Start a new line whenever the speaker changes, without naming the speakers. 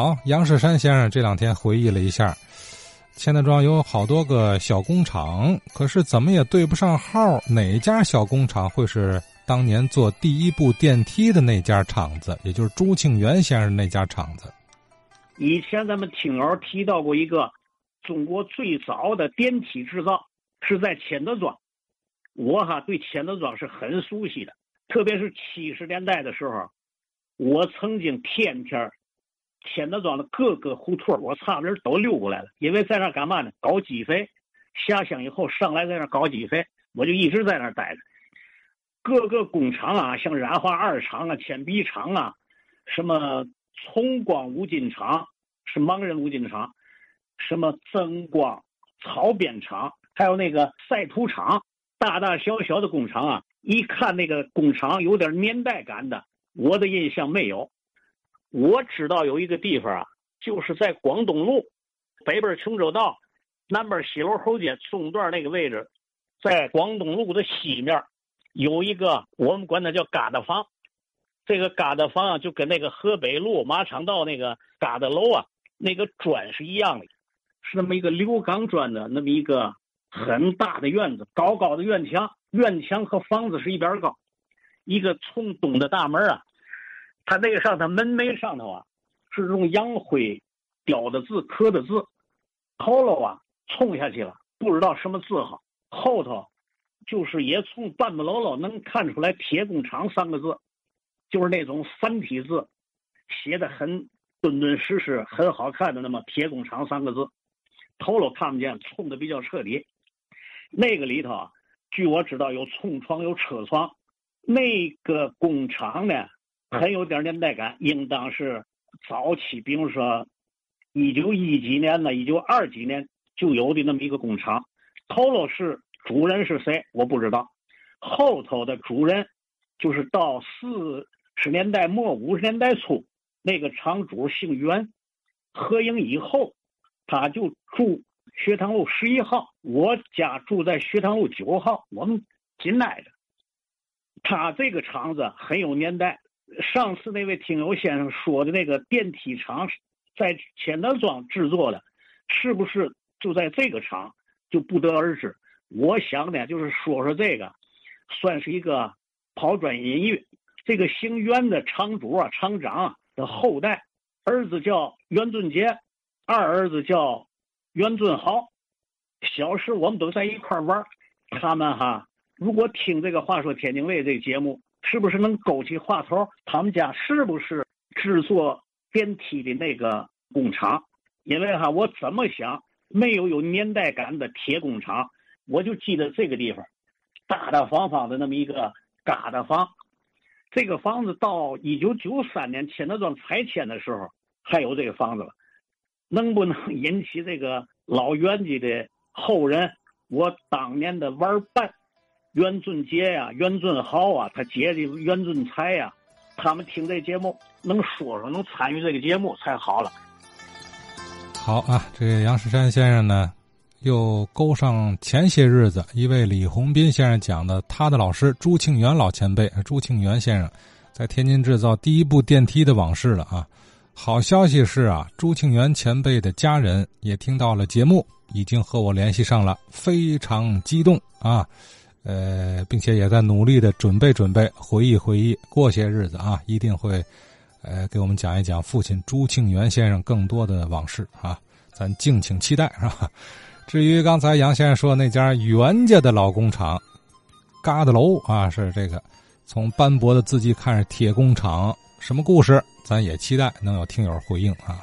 好，杨世山先生这两天回忆了一下，钱德庄有好多个小工厂，可是怎么也对不上号，哪家小工厂会是当年做第一部电梯的那家厂子，也就是朱庆元先生那家厂子？
以前咱们听友提到过一个中国最早的电梯制造是在钱德庄，我哈对钱德庄是很熟悉的，特别是七十年代的时候，我曾经天天钱德庄的各个胡同我差不多都溜过来了，因为在那干嘛呢？搞机肥，下乡以后上来在那搞机肥，我就一直在那待着。各个工厂啊，像染化二厂啊、铅笔厂啊，什么崇光五金厂。是盲人五金厂，什么增光草编厂，还有那个晒图厂，大大小小的工厂啊，一看那个工厂有点年代感的，我的印象没有。我知道有一个地方啊，就是在广东路北边琼州道，南边西楼后街中段那个位置，在广东路的西面有一个我们管它叫疙瘩房，这个疙瘩房啊，就跟那个河北路马场道那个疙瘩楼啊。那个砖是一样的，是那么一个刘钢砖的那么一个很大的院子，高高的院墙，院墙和房子是一边高。一个从东的大门啊，它那个上头门楣上头啊，是用洋灰雕的字刻的字。头楼啊冲下去了，不知道什么字号。后头就是也从半不喽喽能看出来“铁工厂”三个字，就是那种繁体字，写的很。敦敦实实、很好看的那么“铁工厂”三个字，头楼看不见，冲的比较彻底。那个里头啊，据我知道有冲床、有车床。那个工厂呢，很有点年代感，应当是早期，比如说一九一几年呢，一九二几年就有的那么一个工厂。头楼是主人是谁，我不知道。后头的主人就是到四十年代末、五十年代初。那个厂主姓袁，合营以后，他就住学堂路十一号。我家住在学堂路九号，我们紧挨着。他这个厂子很有年代。上次那位听友先生说的那个电梯厂，在钱德庄制作的，是不是就在这个厂，就不得而知。我想呢，就是说说这个，算是一个抛砖引玉。这个姓袁的厂主啊，厂长。的后代，儿子叫袁俊杰，二儿子叫袁俊豪。小时我们都在一块玩他们哈，如果听这个话说天津卫这节目，是不是能勾起话头？他们家是不是制作电梯的那个工厂？因为哈，我怎么想，没有有年代感的铁工厂，我就记得这个地方，大大方方的那么一个疙瘩房。这个房子到一九九三年钱德庄拆迁的时候还有这个房子了，能不能引起这个老袁家的后人？我当年的玩伴袁俊杰呀、袁俊豪啊，他姐姐袁俊才呀，他们听这节目能说说，能参与这个节目才好了。
好啊，这个杨世山先生呢？又勾上前些日子一位李洪斌先生讲的他的老师朱庆元老前辈朱庆元先生在天津制造第一部电梯的往事了啊！好消息是啊，朱庆元前辈的家人也听到了节目，已经和我联系上了，非常激动啊！呃，并且也在努力的准备准备，回忆回忆，过些日子啊，一定会呃给我们讲一讲父亲朱庆元先生更多的往事啊！咱敬请期待，是吧？至于刚才杨先生说那家袁家的老工厂，疙瘩楼啊，是这个从斑驳的字迹看是铁工厂，什么故事？咱也期待能有听友回应啊。